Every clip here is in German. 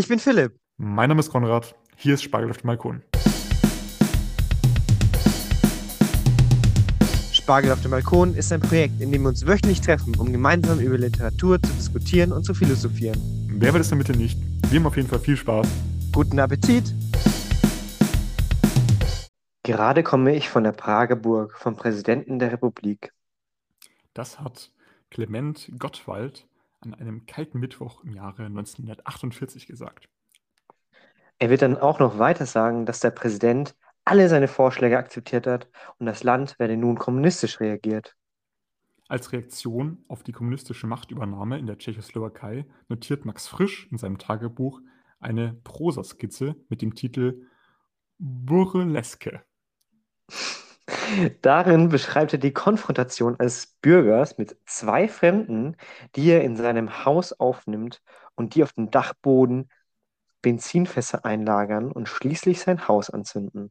Ich bin Philipp. Mein Name ist Konrad. Hier ist Spargel auf dem Balkon. Spargel auf dem Balkon ist ein Projekt, in dem wir uns wöchentlich treffen, um gemeinsam über Literatur zu diskutieren und zu philosophieren. Wer will es damit nicht? Wir haben auf jeden Fall viel Spaß. Guten Appetit! Gerade komme ich von der Prager Burg, vom Präsidenten der Republik. Das hat Clement Gottwald an einem kalten Mittwoch im Jahre 1948 gesagt. Er wird dann auch noch weiter sagen, dass der Präsident alle seine Vorschläge akzeptiert hat und das Land werde nun kommunistisch reagiert. Als Reaktion auf die kommunistische Machtübernahme in der Tschechoslowakei notiert Max Frisch in seinem Tagebuch eine Prosaskizze mit dem Titel Burleske. Darin beschreibt er die Konfrontation eines Bürgers mit zwei Fremden, die er in seinem Haus aufnimmt und die auf dem Dachboden Benzinfässer einlagern und schließlich sein Haus anzünden.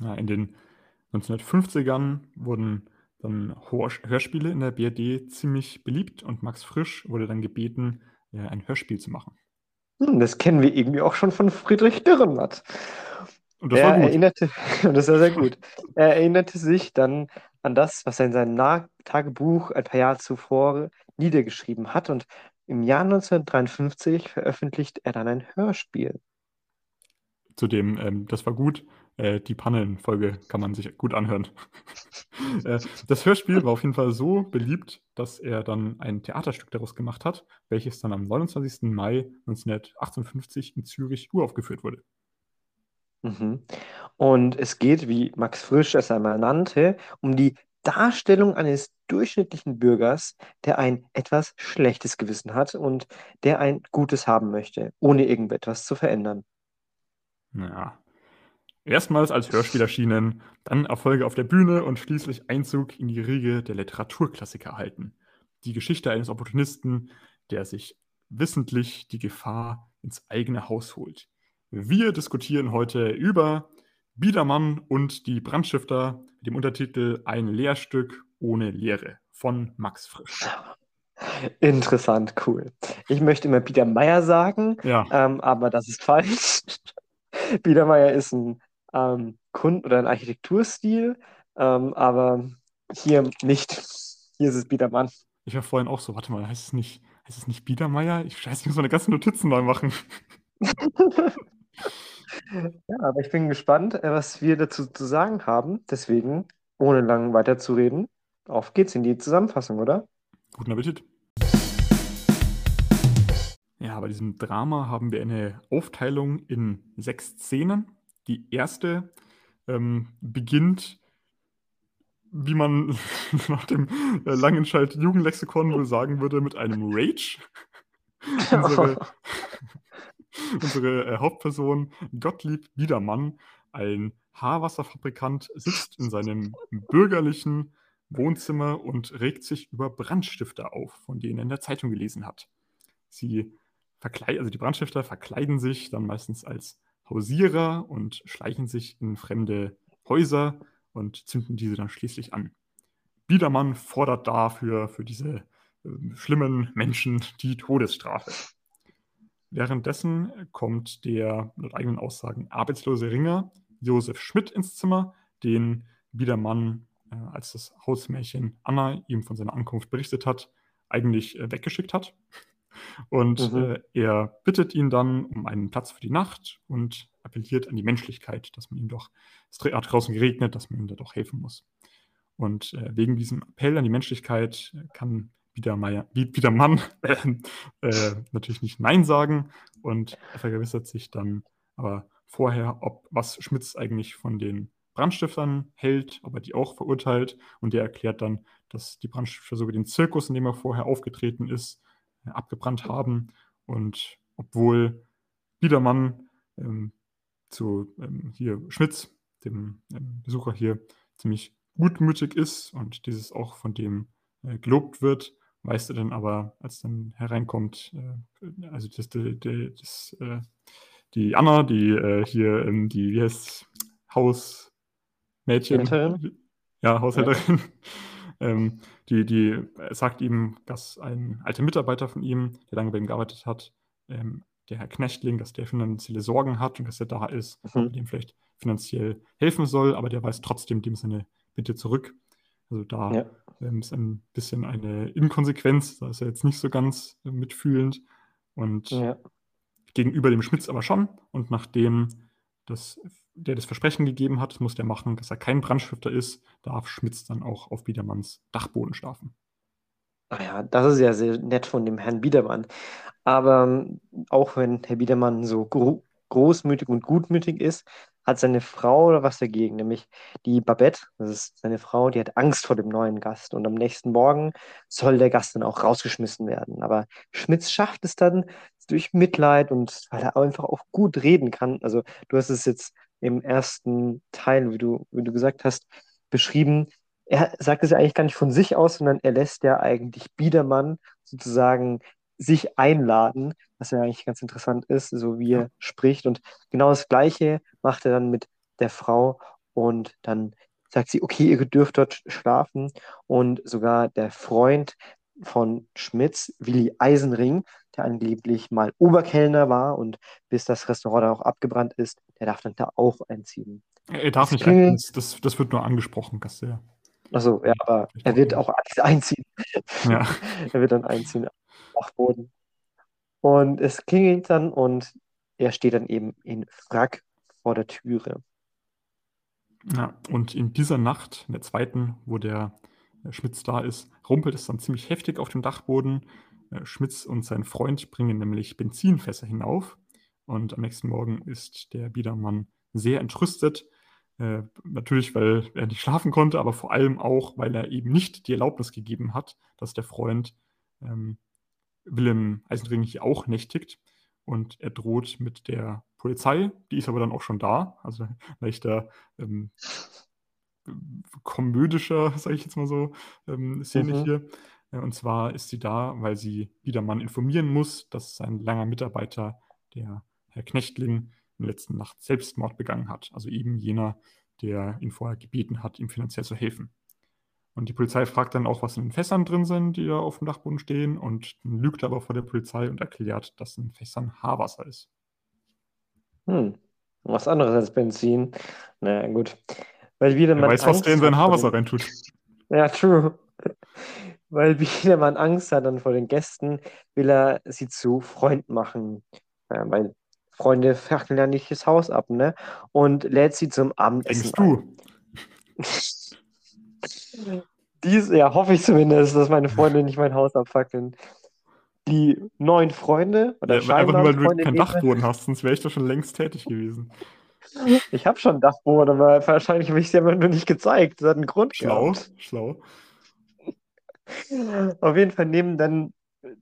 Ja, in den 1950ern wurden dann Hörspiele in der BRD ziemlich beliebt und Max Frisch wurde dann gebeten, ein Hörspiel zu machen. Hm, das kennen wir irgendwie auch schon von Friedrich Dürrenmatt. Und das er war gut. Erinnerte, das war sehr gut. Er erinnerte sich dann an das, was er in seinem Na Tagebuch ein paar Jahre zuvor niedergeschrieben hat. Und im Jahr 1953 veröffentlicht er dann ein Hörspiel. Zudem, ähm, das war gut. Äh, die Pannenfolge kann man sich gut anhören. äh, das Hörspiel war auf jeden Fall so beliebt, dass er dann ein Theaterstück daraus gemacht hat, welches dann am 29. Mai 1958 in Zürich uraufgeführt wurde. Mhm. Und es geht, wie Max Frisch es einmal nannte, um die Darstellung eines durchschnittlichen Bürgers, der ein etwas schlechtes Gewissen hat und der ein Gutes haben möchte, ohne irgendetwas zu verändern. Naja. Erstmals als Hörspiel erschienen, dann Erfolge auf der Bühne und schließlich Einzug in die Riege der Literaturklassiker erhalten. Die Geschichte eines Opportunisten, der sich wissentlich die Gefahr ins eigene Haus holt. Wir diskutieren heute über Biedermann und die Brandstifter mit dem Untertitel Ein Lehrstück ohne Lehre von Max Frisch. Interessant, cool. Ich möchte immer Biedermeier sagen, Ja, ähm, aber das ist falsch. Biedermeier ist ein ähm, Kund- oder ein Architekturstil, ähm, aber hier nicht. Hier ist es Biedermann. ich war vorhin auch so, warte mal, heißt es nicht, heißt es nicht Biedermeier? Ich scheiße, ich muss meine ganzen Notizen neu machen. Ja, aber ich bin gespannt, äh, was wir dazu zu sagen haben. Deswegen, ohne lang weiterzureden, auf geht's in die Zusammenfassung, oder? Guten Appetit. Ja, bei diesem Drama haben wir eine Aufteilung in sechs Szenen. Die erste ähm, beginnt, wie man nach dem äh, Langenscheid Jugendlexikon wohl sagen würde, mit einem Rage. Unsere, unsere äh, Hauptperson Gottlieb Biedermann, ein Haarwasserfabrikant, sitzt in seinem bürgerlichen Wohnzimmer und regt sich über Brandstifter auf, von denen er in der Zeitung gelesen hat. Sie verkleiden, also die Brandstifter verkleiden sich dann meistens als Hausierer und schleichen sich in fremde Häuser und zünden diese dann schließlich an. Biedermann fordert dafür für diese ähm, schlimmen Menschen die Todesstrafe. Währenddessen kommt der laut eigenen Aussagen arbeitslose Ringer Josef Schmidt ins Zimmer, den Biedermann, äh, als das Hausmärchen Anna ihm von seiner Ankunft berichtet hat, eigentlich äh, weggeschickt hat. Und Mhm. äh, er bittet ihn dann um einen Platz für die Nacht und appelliert an die Menschlichkeit, dass man ihm doch, es hat draußen geregnet, dass man ihm da doch helfen muss. Und äh, wegen diesem Appell an die Menschlichkeit äh, kann Biedermeier, Bied- Biedermann äh, natürlich nicht Nein sagen und er vergewissert sich dann aber vorher, ob was Schmitz eigentlich von den Brandstiftern hält, ob er die auch verurteilt. Und der erklärt dann, dass die Brandstifter sogar den Zirkus, in dem er vorher aufgetreten ist, äh, abgebrannt haben. Und obwohl Biedermann ähm, zu ähm, hier Schmitz, dem ähm, Besucher hier, ziemlich gutmütig ist und dieses auch von dem äh, gelobt wird, weißt du dann aber, als dann hereinkommt, äh, also das, das, das, äh, die Anna, die äh, hier, ähm, die, wie heißt Hausmädchen, Hälterin? ja, Haushälterin, ähm, die, die sagt ihm, dass ein alter Mitarbeiter von ihm, der lange bei ihm gearbeitet hat, ähm, der Herr Knechtling, dass der finanzielle Sorgen hat und dass er da ist, Mhm. dem vielleicht finanziell helfen soll, aber der weiß trotzdem dem seine Bitte zurück. Also da Ja. Ähm, ist ein bisschen eine Inkonsequenz, da ist er jetzt nicht so ganz äh, mitfühlend und Ja. gegenüber dem Schmitz aber schon. Und nachdem das, der das Versprechen gegeben hat, das muss der machen, dass er kein Brandstifter ist, darf Schmitz dann auch auf Biedermanns Dachboden schlafen. Ah ja, das ist ja sehr nett von dem Herrn Biedermann. Aber ähm, auch wenn Herr Biedermann so gro großmütig und gutmütig ist, hat seine Frau oder was dagegen, nämlich die Babette, das ist seine Frau, die hat Angst vor dem neuen Gast und am nächsten Morgen soll der Gast dann auch rausgeschmissen werden. Aber Schmitz schafft es dann durch Mitleid und weil er einfach auch gut reden kann. Also du hast es jetzt im ersten Teil, wie du, wie du gesagt hast, beschrieben. Er sagt es ja eigentlich gar nicht von sich aus, sondern er lässt ja eigentlich Biedermann sozusagen sich einladen, was ja eigentlich ganz interessant ist, so wie er spricht. Und genau das Gleiche macht er dann mit der Frau und dann sagt sie, okay, ihr dürft dort schlafen. Und sogar der Freund von Schmitz, Willi Eisenring, der angeblich mal Oberkellner war und bis das Restaurant dann auch abgebrannt ist, der darf dann da auch einziehen. Er darf Das nicht klingelt- ein, das, das, wird nur angesprochen, der. Achso, ja, aber er wird auch einziehen. Ja. Er wird dann einziehen Dachboden. Und es klingelt dann und er steht dann eben in Frack vor der Türe. Ja, und in dieser Nacht, in der zweiten, wo der äh, Schmitz da ist, rumpelt es dann ziemlich heftig auf dem Dachboden. Äh, Schmitz und sein Freund bringen nämlich Benzinfässer hinauf. Und am nächsten Morgen ist der Biedermann sehr entrüstet. Äh, natürlich, weil er nicht schlafen konnte, aber vor allem auch, weil er eben nicht die Erlaubnis gegeben hat, dass der Freund ähm, Willem Eisenring hier auch nächtigt. Und er droht mit der Polizei, die ist aber dann auch schon da. Also leichter ähm, komödischer, sage ich jetzt mal so, ähm, Szene Mhm. hier. Äh, Und zwar ist sie da, weil sie Biedermann informieren muss, dass sein langer Mitarbeiter, der Herr Knechtling, in der letzten Nacht Selbstmord begangen hat. Also eben jener, der ihn vorher gebeten hat, ihm finanziell zu helfen. Und die Polizei fragt dann auch, was in den Fässern drin sind, die da auf dem Dachboden stehen, und lügt er aber vor der Polizei und erklärt, dass in Fässern Haarwasser ist. Hm, was anderes als Benzin. Na gut. Weil wieder Er man weiß, was Angst der in sein Haarwasser reintut. Ja, true. Weil wieder man Angst hat dann vor den Gästen, will er sie zu Freunden machen. Ja, weil Freunde fackeln ja nicht das Haus ab, ne? Und lädt sie zum Abendessen Denkst du? ein. Dies, ja, hoffe ich zumindest, dass meine Freunde nicht mein Haus abfackeln. Die neuen Freunde oder Ja, einfach nur, weil du keinen Dachboden hast, sonst wäre ich doch schon längst tätig gewesen. Ich habe schon Dachboden, aber wahrscheinlich habe ich es dir aber nur nicht gezeigt. Das hat einen Grund Schlau, gehabt. schlau. Auf jeden Fall nehmen dann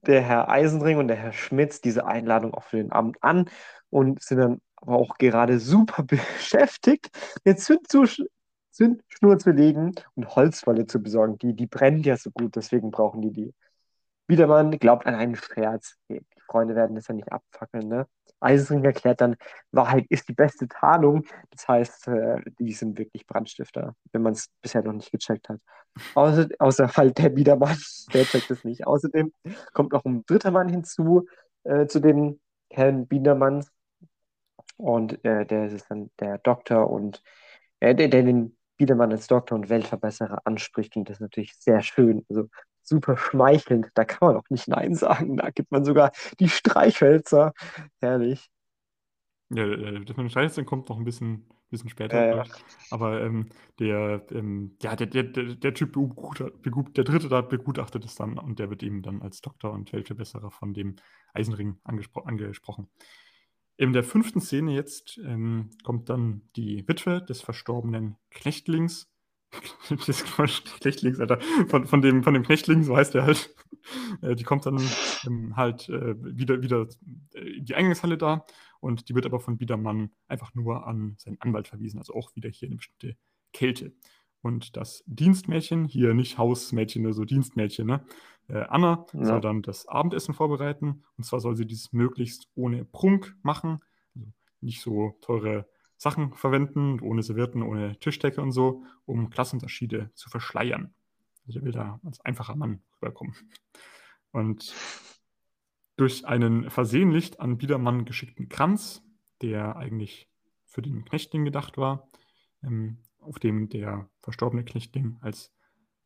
der Herr Eisenring und der Herr Schmitz diese Einladung auch für den Abend an und sind dann aber auch gerade super beschäftigt, eine Zündzu- Zündschnur zu legen und Holzwolle zu besorgen. Die, die brennt ja so gut, deswegen brauchen die die. Biedermann glaubt an einen Scherz. Die Freunde werden das ja nicht abfackeln, ne? Eisenring erklärt dann, Wahrheit ist die beste Tarnung. Das heißt, äh, die sind wirklich Brandstifter, wenn man es bisher noch nicht gecheckt hat. Außer, außer halt der Biedermann, der checkt es nicht. Außerdem kommt noch ein dritter Mann hinzu, äh, zu dem Herrn Biedermann. Und äh, der ist dann der Doktor und äh, der, der den Biedermann als Doktor und Weltverbesserer anspricht. Und das ist natürlich sehr schön. Also super schmeichelnd. Da kann man auch nicht Nein sagen. Da gibt man sogar die Streichhölzer. Herrlich. Ja, äh, das mit dem Scheiße kommt noch ein bisschen, bisschen später. Ja, ja. Aber ähm, der, ähm, ja, der, der, der, Typ, begutachtet, der dritte da begutachtet es dann und der wird eben dann als Doktor und Weltverbesserer von dem Eisenring angespro angesprochen. In der fünften Szene jetzt ähm, kommt dann die Witwe des verstorbenen Knechtlings. des Knechtlings, Alter. Von, von, dem, von dem Knechtling, so heißt er halt. Äh, die kommt dann ähm, halt äh, wieder, wieder in die Eingangshalle da und die wird aber von Biedermann einfach nur an seinen Anwalt verwiesen, also auch wieder hier eine bestimmte Kälte. Und das Dienstmädchen, hier nicht Hausmädchen, nur so Dienstmädchen, ne? Äh, Anna Ja. soll dann das Abendessen vorbereiten. Und zwar soll sie dies möglichst ohne Prunk machen. Also nicht so teure Sachen verwenden, ohne Servietten, ohne Tischdecke und so, um Klassenunterschiede zu verschleiern. Also er will da als einfacher Mann rüberkommen. Und durch einen versehentlich an Biedermann geschickten Kranz, der eigentlich für den Knechtling gedacht war, ähm, auf dem der verstorbene Knechtling als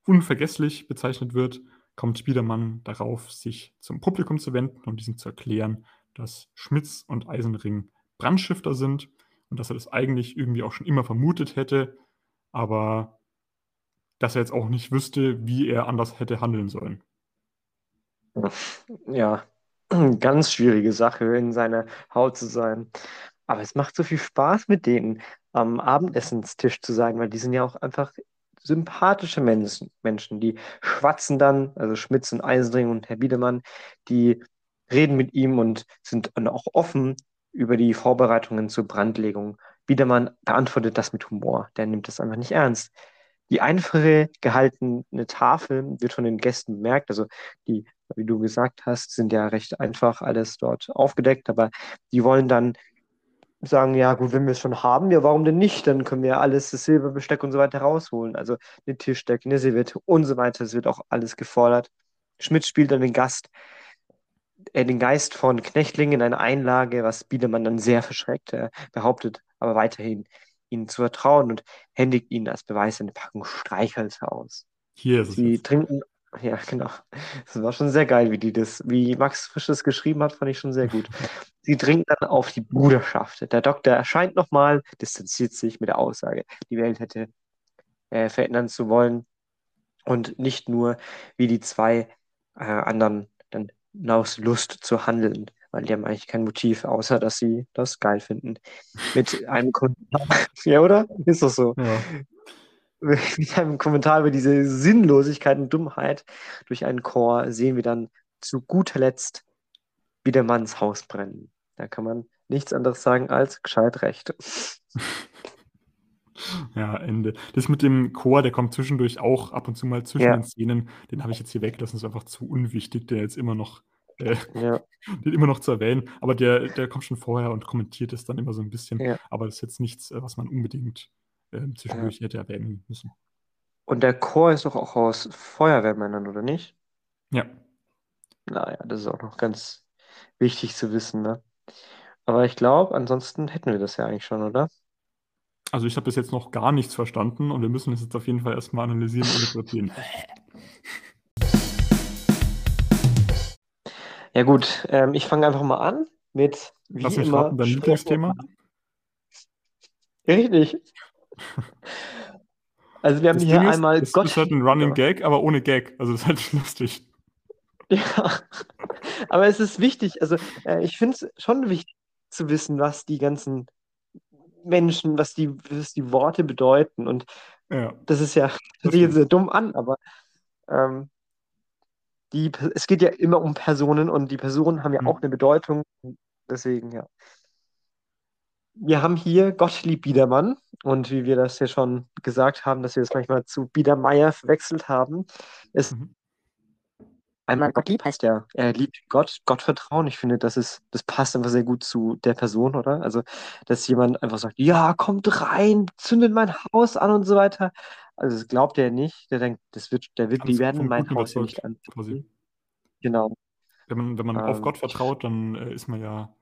unvergesslich bezeichnet wird, kommt Biedermann darauf, sich zum Publikum zu wenden und diesem zu erklären, dass Schmitz und Eisenring Brandstifter sind und dass er das eigentlich irgendwie auch schon immer vermutet hätte, aber dass er jetzt auch nicht wüsste, wie er anders hätte handeln sollen. Ja, ganz schwierige Sache, in seiner Haut zu sein. Aber es macht so viel Spaß, mit denen am Abendessenstisch zu sein, weil die sind ja auch einfach sympathische Menschen, Menschen. Die schwatzen dann, also Schmitz und Eisenring und Herr Biedemann, die reden mit ihm und sind dann auch offen über die Vorbereitungen zur Brandlegung. Biedermann beantwortet das mit Humor. Der nimmt das einfach nicht ernst. Die einfache gehaltene Tafel wird von den Gästen bemerkt. Also die, wie du gesagt hast, sind ja recht einfach alles dort aufgedeckt, aber die wollen dann sagen, ja gut, wenn wir es schon haben, ja warum denn nicht? Dann können wir alles, das Silberbesteck und so weiter rausholen. Also eine Tischdecke, eine Serviette und so weiter. Es wird auch alles gefordert. Schmidt spielt dann den Gast, äh, den Geist von Knechtling in einer Einlage, was Biedermann dann sehr verschreckt. Er behauptet aber weiterhin, ihnen zu vertrauen und händigt ihnen als Beweis eine Packung Streichhölzer aus. Hier ist es. Sie trinken, ja, genau. Das war schon sehr geil, wie die das, wie Max Frisch das geschrieben hat, fand ich schon sehr gut. Sie dringen dann auf die Bruderschaft. Der Doktor erscheint nochmal, distanziert sich mit der Aussage, die Welt hätte äh, verändern zu wollen und nicht nur wie die zwei äh, anderen dann aus Lust zu handeln, weil die haben eigentlich kein Motiv, außer dass sie das geil finden. Mit einem Kommentar, ja, oder? Ist doch so. Ja. Mit einem Kommentar über diese Sinnlosigkeit und Dummheit durch einen Chor sehen wir dann zu guter Letzt Biedermanns Haus brennen. Da kann man nichts anderes sagen als gescheit recht. Ja, Ende. Das mit dem Chor, der kommt zwischendurch auch ab und zu mal zwischen Ja. den Szenen. Den habe ich jetzt hier weggelassen. Das ist einfach zu unwichtig, der jetzt immer noch, äh, Ja, den immer noch zu erwähnen. Aber der, der kommt schon vorher und kommentiert es dann immer so ein bisschen. ja. Aber das ist jetzt nichts, äh, was man unbedingt ähm, zwischendurch hätte erwähnen müssen. Und der Chor ist doch auch aus Feuerwehrmännern, oder nicht? Ja. Naja, das ist auch noch ganz wichtig zu wissen, ne? Aber ich glaube, ansonsten hätten wir das ja eigentlich schon, oder? Also ich habe bis jetzt noch gar nichts verstanden und wir müssen es jetzt auf jeden Fall erstmal analysieren und interpretieren. Ja gut, ähm, ich fange einfach mal an mit, wie Lass mich immer, raten, dein Lieblingsthema? Richtig. Also wir haben Das hier Ding ist, einmal es Gott. ist halt ein Running Gag, aber ohne Gag. Also das ist halt lustig. Ja, aber es ist wichtig, also äh, ich finde es schon wichtig zu wissen, was die ganzen Menschen, was die, was die Worte bedeuten. Und Ja, das ist ja, das das sieht jetzt sehr dumm an, aber ähm, die, es geht ja immer um Personen und die Personen haben ja auch Hm. eine Bedeutung. Deswegen, ja. Wir haben hier Gottlieb Biedermann und wie wir das ja schon gesagt haben, dass wir das manchmal zu Biedermeier verwechselt haben, ist Mhm. einmal Gottlieb heißt er, er liebt Gott, Gottvertrauen. Ich finde, das ist, das passt einfach sehr gut zu der Person, oder? Also, dass jemand einfach sagt, ja, kommt rein, zündet mein Haus an und so weiter. Also, das glaubt er nicht. Der denkt, das wird, der wird, die werden mein Haus ja nicht anzünden. Genau. Wenn man, wenn man auf Ähm, Gott vertraut, dann äh, ist man ja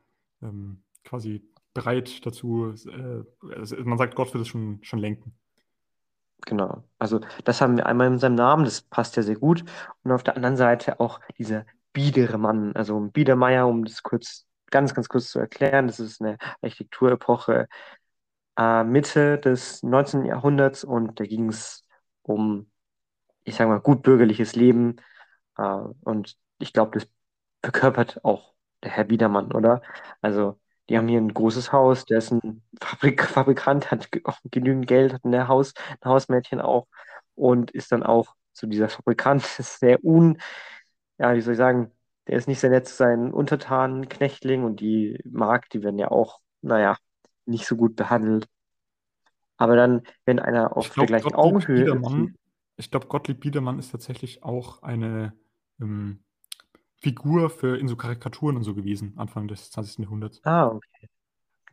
ähm, quasi bereit dazu. Äh, also man sagt, Gott wird es schon, schon lenken. Genau. Also das haben wir einmal in seinem Namen, das passt ja sehr gut. Und auf der anderen Seite auch dieser biedere Mann, also Biedermeier, um das kurz, ganz, ganz kurz zu erklären, das ist eine Architekturepoche äh, Mitte des 19. Jahrhunderts und da ging es um, ich sage mal, gut bürgerliches Leben. Äh, und ich glaube, das verkörpert auch der Herr Biedermann, oder? Also die haben hier ein großes Haus, der ist ein Fabrik Fabrikant, hat genügend Geld, hat ein Haus, ein Hausmädchen auch und ist dann auch so dieser Fabrikant, ist sehr un, ja, wie soll ich sagen, der ist nicht sehr nett zu seinen Untertanen, Knechtling und die Magd, die werden ja auch, naja, nicht so gut behandelt. Aber dann, wenn einer auf der glaube, gleichen Gottlieb Augenhöhe Biedermann, ich glaube, Gottlieb Biedermann ist tatsächlich auch eine ähm, Figur für in so Karikaturen und so gewesen, Anfang des 20. Jahrhunderts. ah, okay,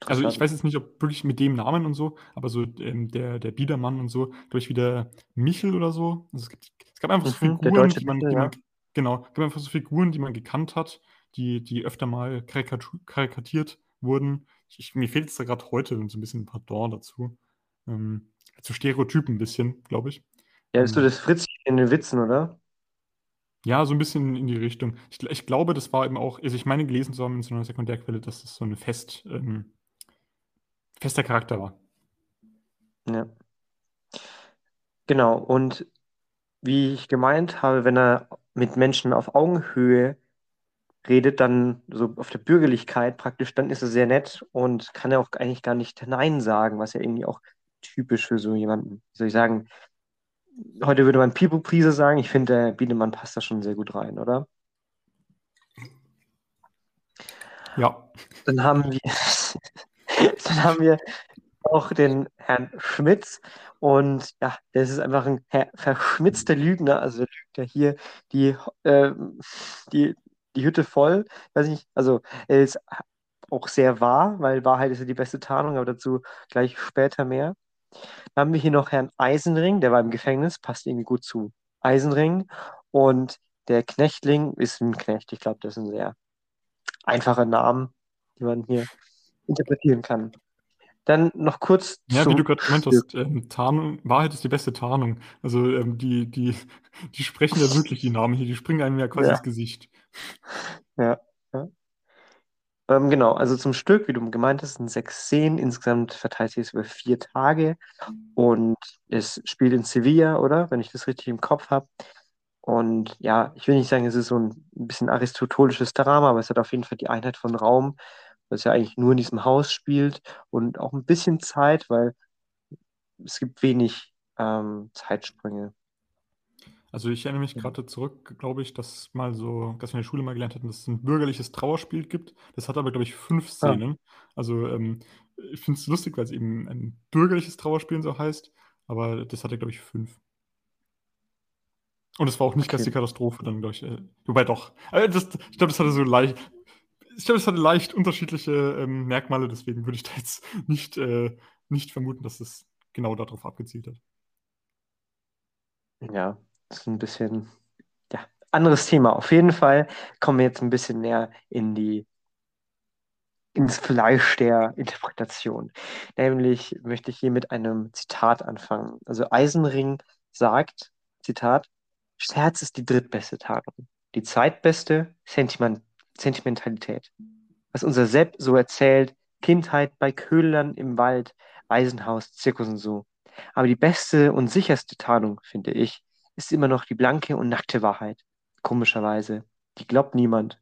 Also ich weiß jetzt nicht, ob wirklich mit dem Namen und so, aber so ähm, der, der Biedermann und so, glaube ich, wieder Michel oder so. Also es gibt, es gab einfach so Mhm, der Figuren, die man, die ja. man, genau, es gab einfach so Figuren, die man gekannt hat, die, die öfter mal karikatu- karikatiert wurden. Ich, mir fehlt jetzt da gerade heute so ein bisschen ein Pardon dazu. Ähm, zu Stereotypen ein bisschen, glaube ich. Ja, ist so Ähm, das Fritzchen in den Witzen, oder? Ja, so ein bisschen in die Richtung. Ich, ich glaube, das war eben auch, also ich meine gelesen zu haben in so einer Sekundärquelle, dass das so ein fest, ähm, fester Charakter war. Ja. Genau. Und wie ich gemeint habe, wenn er mit Menschen auf Augenhöhe redet, dann so auf der Bürgerlichkeit praktisch, dann ist er sehr nett und kann ja auch eigentlich gar nicht Nein sagen, was ja irgendwie auch typisch für so jemanden, soll ich sagen, heute würde man People-Pleaser sagen. Ich finde, der Biedemann passt da schon sehr gut rein, oder? Ja, Dann haben wir, dann haben wir auch den Herrn Schmitz. Und ja, das ist einfach ein verschmitzter Lügner. Also der lügt ja hier die, ähm, die, die Hütte voll. Weiß nicht, also er ist auch sehr wahr, weil Wahrheit ist ja die beste Tarnung, aber dazu gleich später mehr. Dann haben wir hier noch Herrn Eisenring, der war im Gefängnis, passt irgendwie gut zu Eisenring. Und der Knechtling ist ein Knecht. Ich glaube, das ist ein sehr einfacher Name, den man hier interpretieren kann. Dann noch kurz ja, wie du gerade gemeint hast, ähm, Tarnung, Wahrheit ist die beste Tarnung. Also ähm, die, die, die sprechen ja wirklich die Namen hier, die springen einem ja quasi Ja. ins Gesicht. Ja. Ähm, genau, also zum Stück, wie du gemeint hast, sind sechs Szenen. Insgesamt verteilt sich es über vier Tage und es spielt in Sevilla, oder? Wenn ich das richtig im Kopf habe. Und ja, ich will nicht sagen, es ist so ein bisschen aristotelisches Drama, aber es hat auf jeden Fall die Einheit von Raum, es ja eigentlich nur in diesem Haus spielt und auch ein bisschen Zeit, weil es gibt wenig ähm, Zeitsprünge. Also ich erinnere mich gerade zurück, glaube ich, dass mal so, dass wir in der Schule mal gelernt hatten, dass es ein bürgerliches Trauerspiel gibt. Das hat aber, glaube ich, fünf Ah, Szenen. Also ähm, ich finde es lustig, weil es eben ein bürgerliches Trauerspiel so heißt, aber das hatte, glaube ich, fünf. Und es war auch nicht ganz die okay. Katastrophe, dann, glaube ich. Äh, wobei doch. Äh, das, ich glaube, das hatte so leicht. Ich glaube, es hatte leicht unterschiedliche ähm, Merkmale, deswegen würde ich da jetzt nicht, äh, nicht vermuten, dass es genau darauf abgezielt hat. Ja, das ist ein bisschen, ja, anderes Thema. Auf jeden Fall kommen wir jetzt ein bisschen näher in die, ins Fleisch der Interpretation. Nämlich möchte ich hier mit einem Zitat anfangen. Also Eisenring sagt, Zitat, Scherz ist die drittbeste Tarnung. Die zweitbeste Sentiment Sentimentalität. Was unser Sepp so erzählt, Kindheit bei Köhlern im Wald, Waisenhaus, Zirkus und so. Aber die beste und sicherste Tarnung, finde ich, ist immer noch die blanke und nackte Wahrheit. Komischerweise. Die glaubt niemand.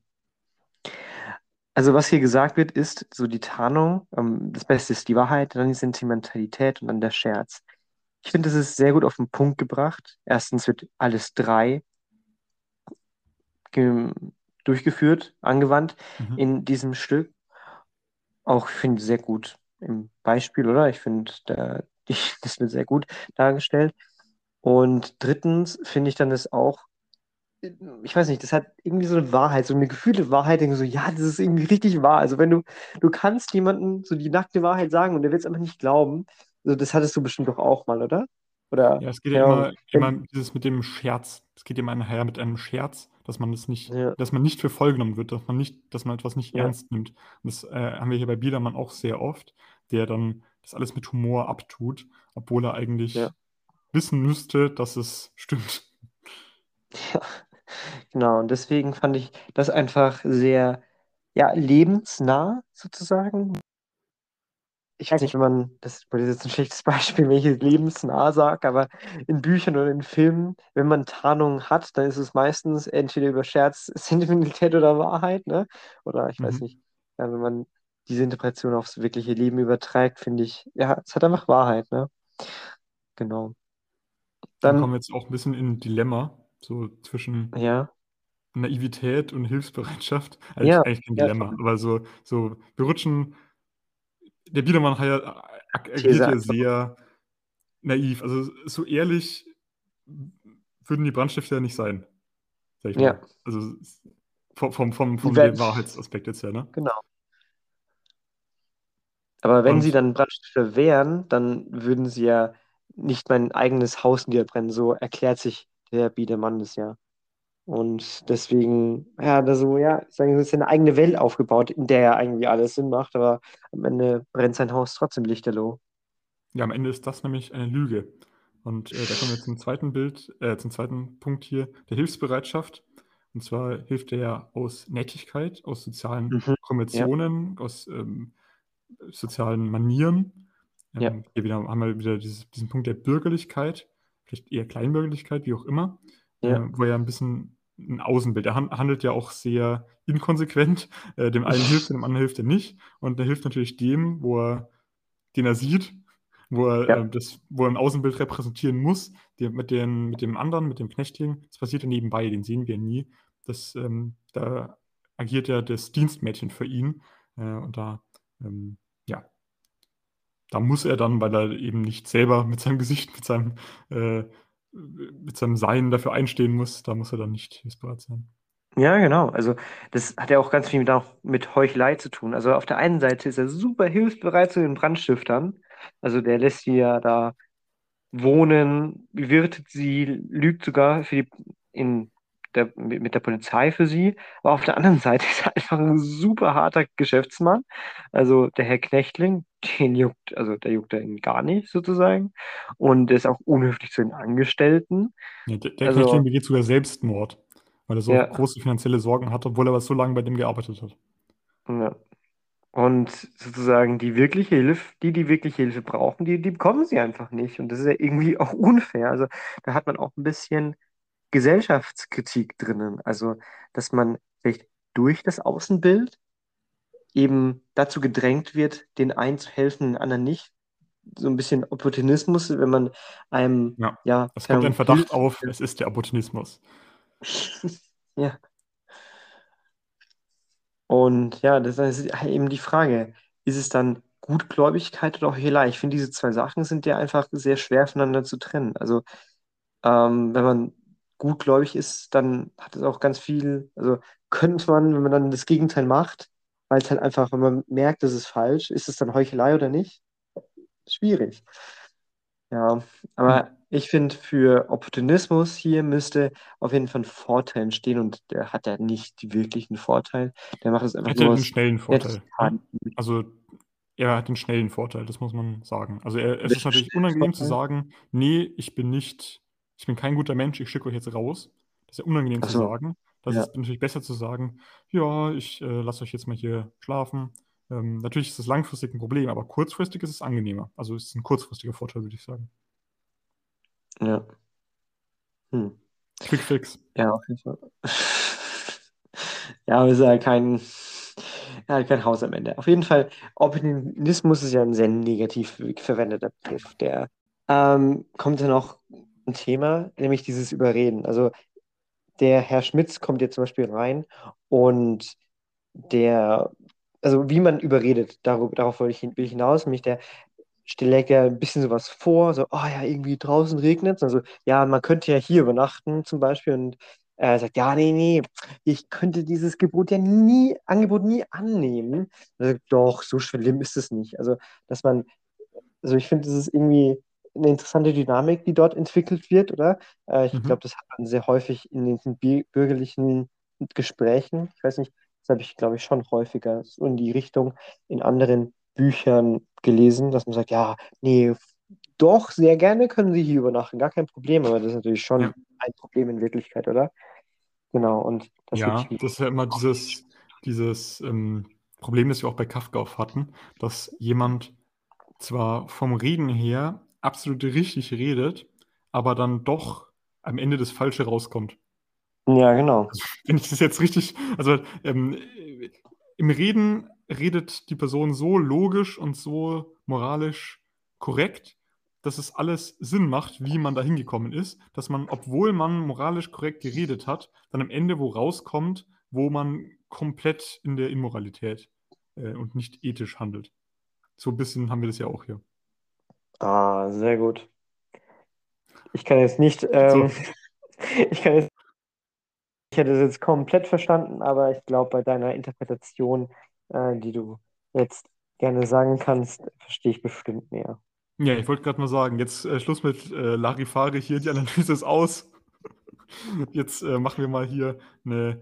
Also was hier gesagt wird, ist so die Tarnung, ähm, das Beste ist die Wahrheit, dann die Sentimentalität und dann der Scherz. Ich finde, das ist sehr gut auf den Punkt gebracht. Erstens wird alles drei ge- durchgeführt, angewandt Mhm. in diesem Stück. Auch, ich finde, sehr gut im Beispiel, oder? Ich finde, da, das wird sehr gut dargestellt. Und drittens finde ich dann das auch, ich weiß nicht, das hat irgendwie so eine Wahrheit, so eine gefühlte Wahrheit, irgendwie so, ja, das ist irgendwie richtig wahr. Also wenn du, du kannst jemandem so die nackte Wahrheit sagen und der wird es einfach nicht glauben. Also das hattest du bestimmt doch auch mal, oder? Oder, Ja, es geht ja immer, immer dieses mit dem Scherz. Es geht immer einher mit einem Scherz, dass man das nicht, Ja, dass man nicht für voll genommen wird, dass man nicht, dass man etwas nicht ja, ernst nimmt. Und das äh, haben wir hier bei Biedermann auch sehr oft, der dann das alles mit Humor abtut, obwohl er ja. Wissen müsste, dass es stimmt. Ja, genau. Und deswegen fand ich das einfach sehr, ja, lebensnah sozusagen. Ich weiß nicht, wenn man, das das ist jetzt ein schlechtes Beispiel, wenn ich jetzt lebensnah sage, aber in Büchern oder in Filmen, wenn man Tarnung hat, dann ist es meistens entweder über Scherz, Sentimentalität oder Wahrheit, ne? Oder ich weiß Mhm. nicht, ja, wenn man diese Interpretation aufs wirkliche Leben überträgt, finde ich, ja, es hat einfach Wahrheit, ne? Genau. Dann Dann, kommen wir jetzt auch ein bisschen in ein Dilemma, so zwischen ja, Naivität und Hilfsbereitschaft. Eigentlich, ja, eigentlich kein ja, Dilemma, aber so, so wir rutschen. Der Biedermann hat ja- agiert ja sehr naiv. Also so ehrlich würden die Brandstifter ja nicht sein, sag ich Ja, mal. Also vom, vom, vom, vom Wahrheitsaspekt jetzt her, ne? genau. Aber wenn sie Und dann Brandstifter wären, dann würden sie ja nicht mein eigenes Haus niederbrennen. So erklärt sich der Biedermann das ja. Und deswegen, ja, da so, ja, sagen wir, ist eine eigene Welt aufgebaut, in der ja irgendwie alles Sinn macht, aber am Ende brennt sein Haus trotzdem lichterloh. Ja, am Ende ist das nämlich eine Lüge. Und äh, da kommen wir zum zweiten Bild, äh, zum zweiten Punkt hier, der Hilfsbereitschaft. Und zwar hilft er ja aus Nettigkeit, aus sozialen Mhm. Konventionen, aus ähm, sozialen Manieren. Ähm, Ja. Hier wieder, haben wir wieder dieses, diesen Punkt der Bürgerlichkeit, vielleicht eher Kleinbürgerlichkeit, wie auch immer, Ja. äh, wo er ein bisschen ein Außenbild, er han- handelt ja auch sehr inkonsequent, äh, dem einen hilft er, dem anderen hilft er nicht. Und er hilft natürlich dem, wo er, den er sieht, wo er, Ja. äh, das, wo er ein Außenbild repräsentieren muss, der, mit, den, mit dem anderen, mit dem Knechtling, das passiert ja nebenbei, den sehen wir nie. Das, ähm, da agiert ja das Dienstmädchen für ihn. Äh, und da, ähm, da muss er dann, weil er eben nicht selber mit seinem Gesicht, mit seinem, äh, mit seinem Sein dafür einstehen muss, da muss er dann nicht hilfsbereit sein. Ja, genau. Also das hat ja auch ganz viel mit, auch mit Heuchelei zu tun. Also auf der einen Seite ist er super hilfsbereit zu den Brandstiftern. Also der lässt sie ja da wohnen, bewirtet sie, lügt sogar für die, in der, mit der Polizei für sie. Aber auf der anderen Seite ist er einfach ein super harter Geschäftsmann. Also der Herr Knechtling, den juckt, also der juckt er ihn gar nicht sozusagen. Und er ist auch unhöflich zu den Angestellten. Ja, der der Also- Knechtling begeht sogar Selbstmord, weil er so Ja. große finanzielle Sorgen hat, obwohl er aber so lange bei dem gearbeitet hat. Ja. Und sozusagen die wirkliche Hilfe, die die wirkliche Hilfe brauchen, die, die bekommen sie einfach nicht. Und das ist ja irgendwie auch unfair. Also da hat man auch ein bisschen Gesellschaftskritik drinnen. Also, dass man vielleicht durch das Außenbild eben dazu gedrängt wird, den einen zu helfen, den anderen nicht. So ein bisschen Opportunismus, wenn man einem, Ja. ja, Es kommt ein Verdacht Hilfe- auf, es ist der Opportunismus. Ja. Und ja, das ist eben die Frage, ist es dann Gutgläubigkeit oder Heuchelei? Ich finde, diese zwei Sachen sind ja einfach sehr schwer voneinander zu trennen. Also, ähm, wenn man gutgläubig ist, dann hat es auch ganz viel, also könnte man, wenn man dann das Gegenteil macht, weil es halt einfach, wenn man merkt, das ist falsch, ist es dann Heuchelei oder nicht? Schwierig. Ja, aber ich finde, für Opportunismus hier müsste auf jeden Fall ein Vorteil entstehen und der hat ja nicht die wirklichen Vorteil. Der macht es einfach Hätte nur einen aus schnellen Vorteil. Ne? Also er hat einen schnellen Vorteil, das muss man sagen. Also er, es ist natürlich unangenehm zu sagen, nee, ich bin nicht, ich bin kein guter Mensch, ich schicke euch jetzt raus. Das ist ja unangenehm Ach zu so, sagen. Das ja. ist natürlich besser zu sagen, ja, ich äh, lasse euch jetzt mal hier schlafen. Ähm, natürlich ist das langfristig ein Problem, aber kurzfristig ist es angenehmer. Also es ist ein kurzfristiger Vorteil, würde ich sagen. Ja. Hm. Quick fix. Ja, auf jeden Fall. Ja, aber ist ja kein, ja, kein Haus am Ende. Auf jeden Fall, Opportunismus ist ja ein sehr negativ verwendeter Begriff. Der ähm, kommt ja noch ein Thema, nämlich dieses Überreden. Also der Herr Schmitz kommt jetzt zum Beispiel rein und der, also wie man überredet, darauf, darauf wollte ich, hinaus, nämlich der stellt ja ein bisschen sowas vor, so, oh ja, irgendwie draußen regnet es. Also, ja, man könnte ja hier übernachten zum Beispiel und er sagt, ja, nee, nee, ich könnte dieses Gebot ja nie, Angebot nie annehmen. Sagt, doch, so schlimm ist es nicht. Also, dass man, also ich finde, das ist irgendwie eine interessante Dynamik, die dort entwickelt wird, oder? Äh, ich Mhm. glaube, das hat man sehr häufig in den bürgerlichen Gesprächen. Ich weiß nicht, das habe ich, glaube ich, schon häufiger so in die Richtung in anderen Büchern gelesen, dass man sagt, ja, nee, doch, sehr gerne können Sie hier übernachten, gar kein Problem, aber das ist natürlich schon Ja. ein Problem in Wirklichkeit, oder? Genau, und das Ja, das ist ja immer dieses, dieses ähm, Problem, das wir auch bei Kafka oft hatten, dass jemand zwar vom Reden her absolut richtig redet, aber dann doch am Ende das Falsche rauskommt. Ja, genau. Also, wenn ich das jetzt richtig, also ähm, äh, im Reden redet die Person so logisch und so moralisch korrekt, dass es alles Sinn macht, wie man da hingekommen ist, dass man, obwohl man moralisch korrekt geredet hat, dann am Ende wo rauskommt, wo man komplett in der Immoralität äh, und nicht ethisch handelt. So ein bisschen haben wir das ja auch hier. Ah, sehr gut. Ich kann jetzt nicht, ähm, ich kann jetzt, ich hätte es jetzt komplett verstanden, aber ich glaube, bei deiner Interpretation, äh, die du jetzt gerne sagen kannst, verstehe ich bestimmt mehr. Ja, ich wollte gerade mal sagen, jetzt äh, Schluss mit äh, Larifari hier, die Analyse ist aus. Jetzt äh, machen wir mal hier eine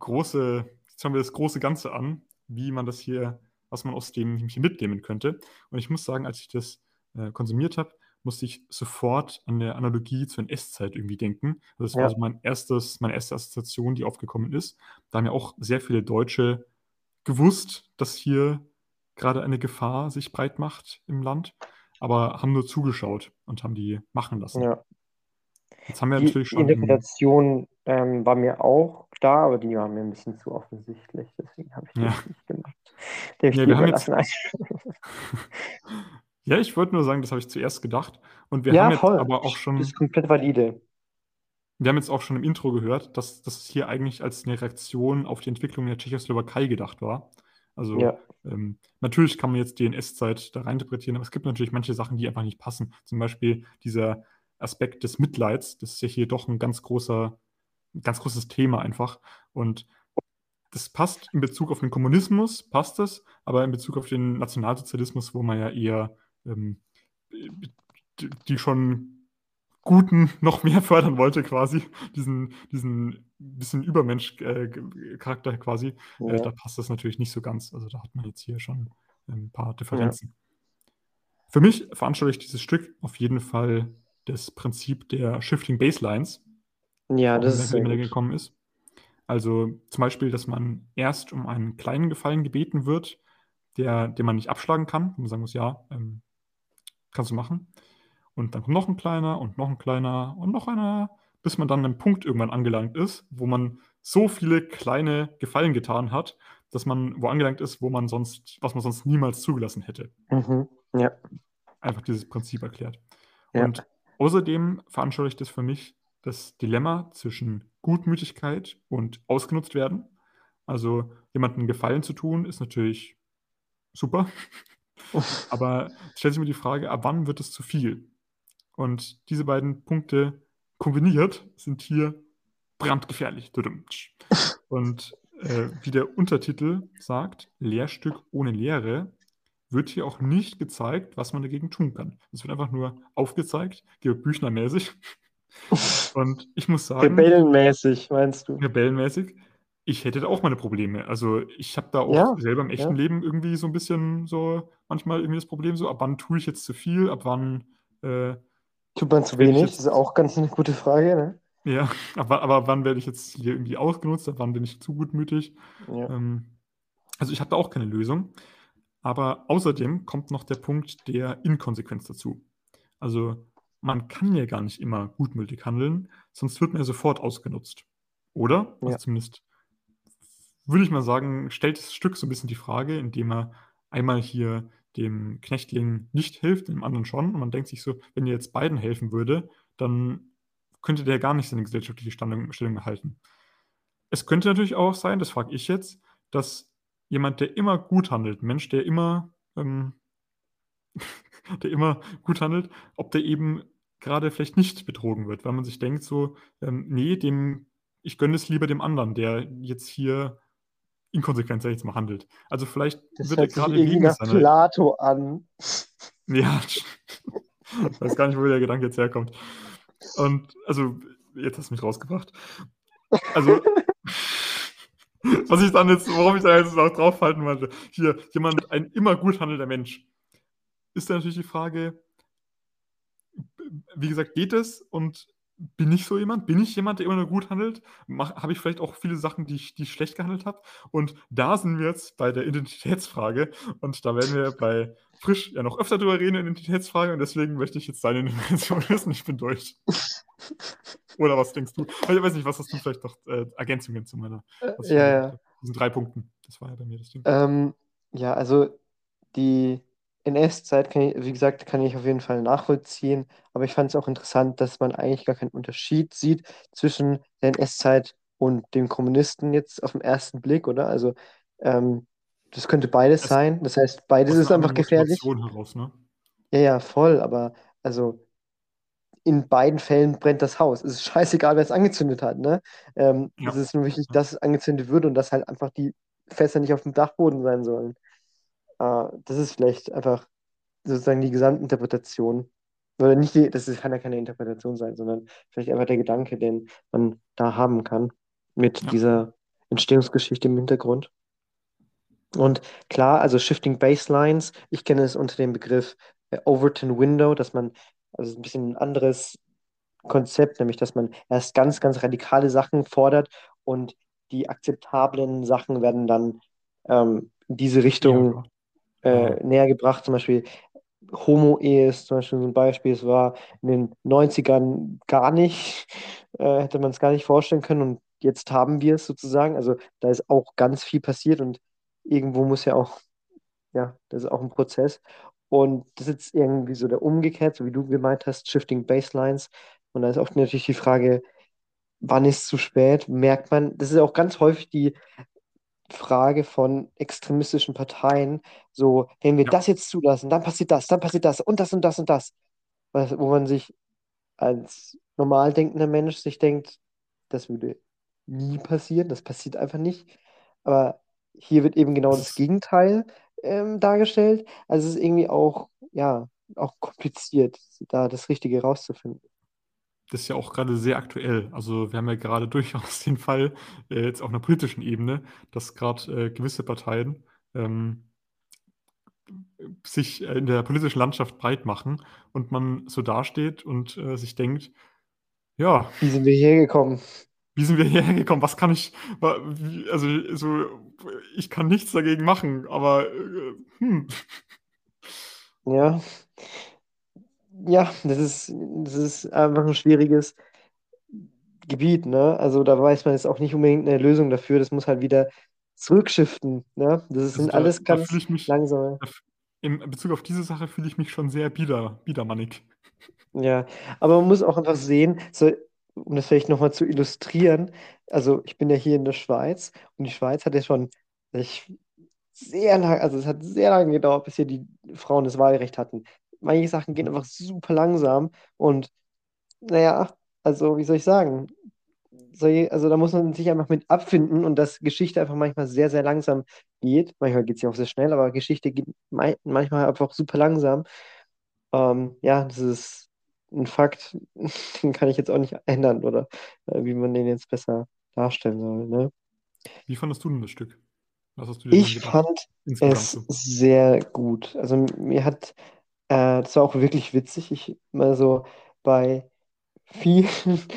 große, jetzt schauen wir das große Ganze an, wie man das hier, was man aus dem hier mitnehmen könnte. Und ich muss sagen, als ich das äh, konsumiert habe, musste ich sofort an der Analogie zur NS-Zeit irgendwie denken. Also das war Ja. so mein erstes, meine erste Assoziation, die aufgekommen ist. Da haben ja auch sehr viele Deutsche gewusst, dass hier gerade eine Gefahr sich breit macht im Land, aber haben nur zugeschaut und haben die machen lassen. Ja. Jetzt haben wir Die natürlich schon Interpretation ähm, war mir auch klar, aber die war mir ein bisschen zu offensichtlich, deswegen habe ich Ja. das nicht gemacht. Die habe ich Ja, wir haben jetzt-. ja, ich wollte nur sagen, das habe ich zuerst gedacht. Und wir Ja, haben jetzt voll. aber auch schon, Das ist komplett valide. wir haben jetzt auch schon im Intro gehört, dass das hier eigentlich als eine Reaktion auf die Entwicklung der Tschechoslowakei gedacht war. Also Ja. ähm, natürlich kann man jetzt die NS-Zeit da reininterpretieren, aber es gibt natürlich manche Sachen, die einfach nicht passen. Zum Beispiel dieser Aspekt des Mitleids, das ist ja hier doch ein ganz großer, ein ganz großes Thema einfach. Und das passt in Bezug auf den Kommunismus, passt es, aber in Bezug auf den Nationalsozialismus, wo man ja eher ähm, die, schon Guten noch mehr fördern wollte, quasi, diesen, diesen bisschen Übermensch-Charakter quasi, äh, Ja. da passt das natürlich nicht so ganz. Also da hat man jetzt hier schon ein paar Differenzen. Für mich veranschaulicht dieses Stück auf jeden Fall das Prinzip der Shifting Baselines, Ja, das ist sehr gekommen ist. Also zum Beispiel, dass man erst um einen kleinen Gefallen gebeten wird, der, den man nicht abschlagen kann. Und man sagen muss, ja, ähm, kannst du machen. Und dann kommt noch ein kleiner und noch ein kleiner und noch einer, bis man dann an einem Punkt irgendwann angelangt ist, wo man so viele kleine Gefallen getan hat, dass man wo angelangt ist, wo man sonst, was man sonst niemals zugelassen hätte. Mhm. Ja. Einfach dieses Prinzip erklärt. Ja. Und außerdem veranschaulicht es für mich das Dilemma zwischen Gutmütigkeit und ausgenutzt werden. Also jemandem Gefallen zu tun, ist natürlich super. Aber stellt sich mir die Frage, ab wann wird es zu viel? Und diese beiden Punkte kombiniert sind hier brandgefährlich. Und äh, wie der Untertitel sagt, Lehrstück ohne Lehre, wird hier auch nicht gezeigt, was man dagegen tun kann. Es wird einfach nur aufgezeigt, Georg Büchner-mäßig. Und ich muss sagen, Rebellenmäßig, meinst du? rebellenmäßig, ich hätte da auch meine Probleme. Also ich habe da auch Ja, selber im echten ja. Leben irgendwie so ein bisschen so, manchmal irgendwie das Problem so, ab wann tue ich jetzt zu viel, ab wann, äh, Tut man zu wenig? Das ist auch ganz eine gute Frage, ne? ja, aber, aber wann werde ich jetzt hier irgendwie ausgenutzt, ab wann bin ich zu gutmütig? Ja. Ähm, also ich habe da auch keine Lösung. Aber außerdem kommt noch der Punkt der Inkonsequenz dazu. Also man kann ja gar nicht immer gutmütig handeln, sonst wird man ja sofort ausgenutzt. Oder? Also Ja. zumindest würde ich mal sagen, stellt das Stück so ein bisschen die Frage, indem er einmal hier dem Knechtling nicht hilft, dem anderen schon. Und man denkt sich so, wenn er jetzt beiden helfen würde, dann könnte der gar nicht seine gesellschaftliche Stellung, erhalten. Es könnte natürlich auch sein, das frage ich jetzt, dass jemand, der immer gut handelt, Mensch, der immer, ähm, der immer gut handelt, ob der eben gerade vielleicht nicht betrogen wird, weil man sich denkt so, ähm, nee, dem, ich gönne es lieber dem anderen, der jetzt hier ich jetzt mal, handelt. Also vielleicht Das wird er gerade wegen nach seiner... Plato an. Ja, ich weiß gar nicht, wo der Gedanke jetzt herkommt. Und also, jetzt hast du mich rausgebracht. Also, was ich dann jetzt, worauf ich da jetzt noch draufhalten wollte, hier, jemand, ein immer gut handelnder Mensch, ist dann natürlich die Frage, wie gesagt, geht es und bin ich so jemand? Bin ich jemand, der immer nur gut handelt? Habe ich vielleicht auch viele Sachen, die ich, die ich schlecht gehandelt habe? Und da sind wir jetzt bei der Identitätsfrage und da werden wir bei Frisch ja noch öfter drüber reden, Identitätsfrage, und deswegen möchte ich jetzt deine Intervention wissen. Ich bin durch. Oder was denkst du? Ich weiß nicht, was hast du vielleicht noch äh, Ergänzungen zu meiner? ich Ja, ja. Diesen drei Punkten. Das war ja bei mir das Ding. Ähm, ja, also die NS-Zeit, kann ich, wie gesagt, kann ich auf jeden Fall nachvollziehen, aber ich fand es auch interessant, dass man eigentlich gar keinen Unterschied sieht zwischen der NS-Zeit und dem Kommunisten jetzt auf den ersten Blick, oder? Also ähm, das könnte beides Das- sein. Das heißt, beides ist einfach gefährlich. Heraus, ne? Ja, ja, voll, aber also in beiden Fällen brennt das Haus. Es ist scheißegal, wer es angezündet hat, ne? Ähm, Ja. Es ist nur wichtig, dass es angezündet wird und dass halt einfach die Fässer nicht auf dem Dachboden sein sollen. Äh, das ist vielleicht einfach sozusagen die Gesamtinterpretation. Oder nicht die, das ist- kann ja keine Interpretation sein, sondern vielleicht einfach der Gedanke, den man da haben kann mit Ja, dieser Entstehungsgeschichte im Hintergrund. Und klar, also Shifting Baselines, ich kenne es unter dem Begriff äh, Overton Window, dass man, also ein bisschen ein anderes Konzept, nämlich dass man erst ganz, ganz radikale Sachen fordert und die akzeptablen Sachen werden dann ähm, in diese Richtung. Ja, äh, näher gebracht. Zum Beispiel Homo-Ehe ist zum Beispiel so ein Beispiel. Es war in den Neunzigern gar nicht, äh, hätte man es gar nicht vorstellen können und jetzt haben wir es sozusagen. Also da ist auch ganz viel passiert und irgendwo muss ja auch, ja, das ist auch ein Prozess. Und das ist jetzt irgendwie so der umgekehrt, so wie du gemeint hast, Shifting Baselines. Und da ist auch natürlich die Frage, wann ist es zu spät? Merkt man, das ist auch ganz häufig die Frage von extremistischen Parteien, so, wenn wir ja, das jetzt zulassen, dann passiert das, dann passiert das und das und das und das. Wo man sich als normal denkender Mensch sich denkt, das würde nie passieren, das passiert einfach nicht. Aber hier wird eben genau das Gegenteil ähm, dargestellt. Also es ist irgendwie auch, ja, auch kompliziert, da das Richtige rauszufinden. Das ist ja auch gerade sehr aktuell. Also wir haben ja gerade durchaus den Fall, äh, jetzt auf einer politischen Ebene, dass gerade äh, gewisse Parteien ähm, sich äh, in der politischen Landschaft breit machen und man so dasteht und äh, sich denkt, ja, Wie sind wir hierher gekommen? wie sind wir hierher gekommen? Was kann ich, also so, ich kann nichts dagegen machen, aber äh, hm, Ja, ja, das ist, das ist einfach ein schwieriges Gebiet, ne? Also da weiß man jetzt auch nicht unbedingt eine Lösung dafür. Das muss halt wieder zurückschiften, ne? Das also sind da, alles ganz f- in Bezug auf diese Sache fühle ich mich schon sehr bieder, biedermannig. Ja, aber man muss auch einfach sehen, so, um das vielleicht nochmal zu illustrieren, also ich bin ja hier in der Schweiz und die Schweiz hat ja schon ich, sehr lang, also es hat sehr lange gedauert, bis hier die Frauen das Wahlrecht hatten. Manche Sachen gehen einfach super langsam und naja, also wie soll ich sagen? Also da muss man sich einfach mit abfinden und dass Geschichte einfach manchmal sehr, sehr langsam geht. Manchmal geht es ja auch sehr schnell, aber Geschichte geht manchmal einfach super langsam. Ähm, ja, das ist ein Fakt, den kann ich jetzt auch nicht ändern oder äh, wie man den jetzt besser darstellen soll, ne? Wie fandest du denn das Stück? Was hast du dir dann Ich fand es so. sehr gut. Also mir hat, äh, das war auch wirklich witzig. Ich mal so bei vielen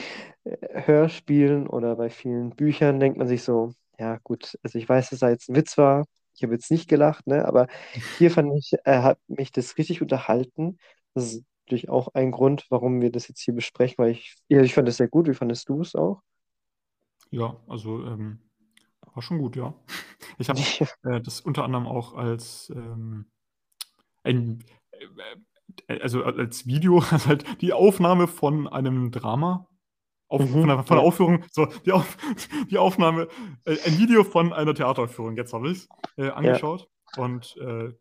Hörspielen oder bei vielen Büchern denkt man sich so, ja gut, also ich weiß, dass da jetzt ein Witz war. Ich habe jetzt nicht gelacht, ne? Aber hier fand ich, äh, hat mich das richtig unterhalten. Das ist natürlich auch ein Grund, warum wir das jetzt hier besprechen, weil ich, ja, ich fand es sehr gut. Wie fandest du es auch? Ja, also ähm, war schon gut, ja. Ich habe äh, das unter anderem auch als ähm, ein, also als Video, also halt die Aufnahme von einem Drama, auf, von Mhm, der, von der ja, Aufführung, so die, Auf, die Aufnahme, äh, ein Video von einer Theateraufführung, jetzt habe ich es äh, ja, angeschaut. Und äh,